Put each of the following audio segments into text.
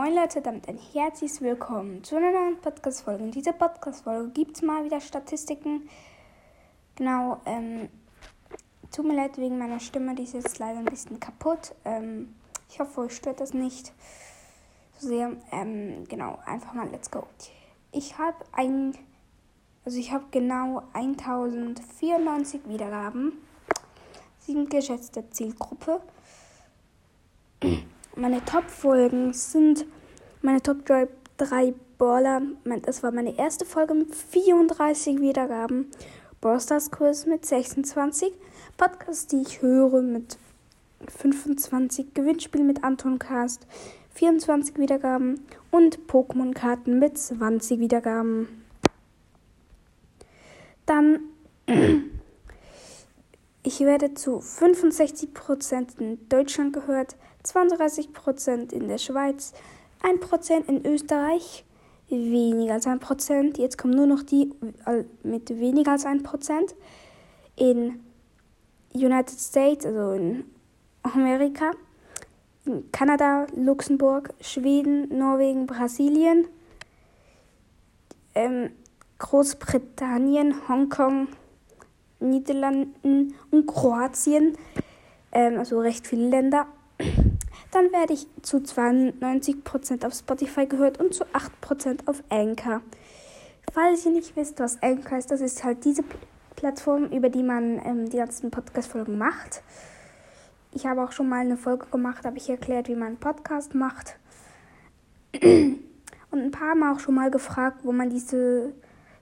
Moin Leute, damit ein herzliches Willkommen zu einer neuen Podcast-Folge. In dieser Podcast-Folge gibt es mal wieder Statistiken. Genau, ähm, tut mir leid wegen meiner Stimme, die ist jetzt leider ein bisschen kaputt. Ähm, ich hoffe, euch stört das nicht so sehr. Ähm, genau, einfach mal let's go. Ich habe ein, also ich habe genau 1094 Wiedergaben. Sie sind geschätzte Zielgruppe. Meine Top-Folgen sind meine Top 3 Baller. Das war meine erste Folge mit 34 Wiedergaben. Ballstars Quiz mit 26. Podcast, die ich höre mit 25. Gewinnspiel mit Anton Cast 24 Wiedergaben. Und Pokémon-Karten mit 20 Wiedergaben. Dann. Ich werde zu 65% in Deutschland gehört, 32% in der Schweiz, 1% in Österreich, weniger als 1%. Jetzt kommen nur noch die mit weniger als 1%. In United States, also in Amerika, in Kanada, Luxemburg, Schweden, Norwegen, Brasilien, ähm, Großbritannien, Hongkong, Niederlanden und Kroatien, ähm, also recht viele Länder. Dann werde ich zu 92% auf Spotify gehört und zu 8% auf Anchor. Falls ihr nicht wisst, was Anchor ist, das ist halt diese Plattform, über die man ähm, die ganzen Podcast-Folgen macht. Ich habe auch schon mal eine Folge gemacht, habe ich erklärt, wie man einen Podcast macht. Und ein paar Mal auch schon mal gefragt, wo man diese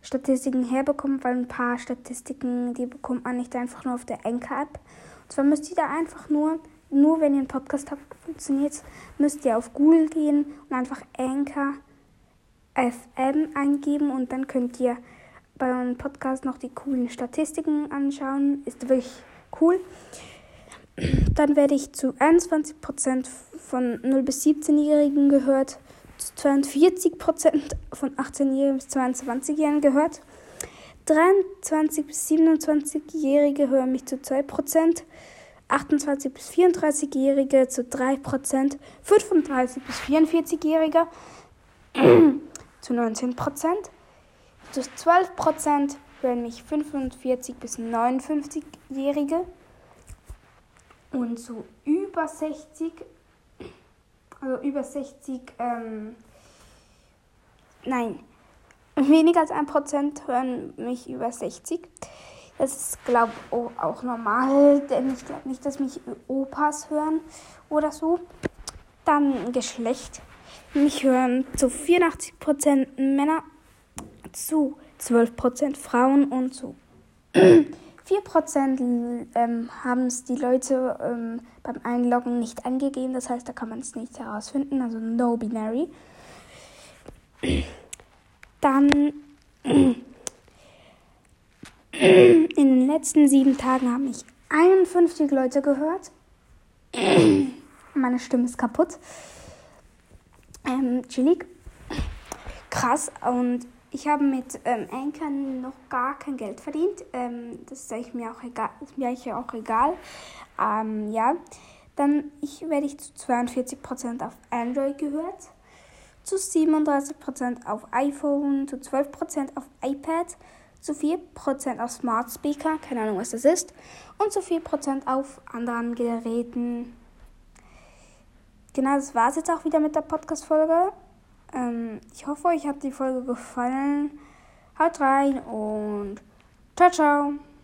Statistiken herbekommt, weil ein paar Statistiken, die bekommt man nicht einfach nur auf der Anchor-App. Und zwar müsst ihr da einfach nur nur wenn ihr einen Podcast habt, funktioniert müsst ihr auf Google gehen und einfach Anchor FM eingeben und dann könnt ihr bei eurem Podcast noch die coolen Statistiken anschauen. Ist wirklich cool. Dann werde ich zu 21% von 0 bis 17-Jährigen gehört, zu 42% von 18-Jährigen bis 22-Jährigen gehört. 23 bis 27-Jährige hören mich zu 2%. 28 bis 34-Jährige zu 3%, 35 bis 44-Jährige zu 19%, zu 12% hören mich 45 bis 59-Jährige und zu über 60, also über 60, ähm, nein, weniger als 1% hören mich über 60. Das ist, glaube ich, auch normal, denn ich glaube nicht, dass mich Opas hören oder so. Dann Geschlecht. Mich hören zu 84% Männer, zu 12% Frauen und zu 4% ähm, haben es die Leute ähm, beim Einloggen nicht angegeben. Das heißt, da kann man es nicht herausfinden. Also no binary. Dann in den letzten sieben Tagen haben mich 51 Leute gehört. Meine Stimme ist kaputt. Ähm, chillig. Krass. Und ich habe mit ähm, Anchor noch gar kein Geld verdient. Ähm, das ist mir auch egal. Ist mir eigentlich auch egal. Ähm, ja. Dann ich, werde ich zu 42% auf Android gehört. Zu 37% auf iPhone. Zu 12% auf iPad zu 4% auf Smart Speaker, keine Ahnung, was das ist, und zu 4% auf anderen Geräten. Genau, das war es jetzt auch wieder mit der Podcast-Folge. Ähm, ich hoffe, euch hat die Folge gefallen. Haut rein und ciao, ciao.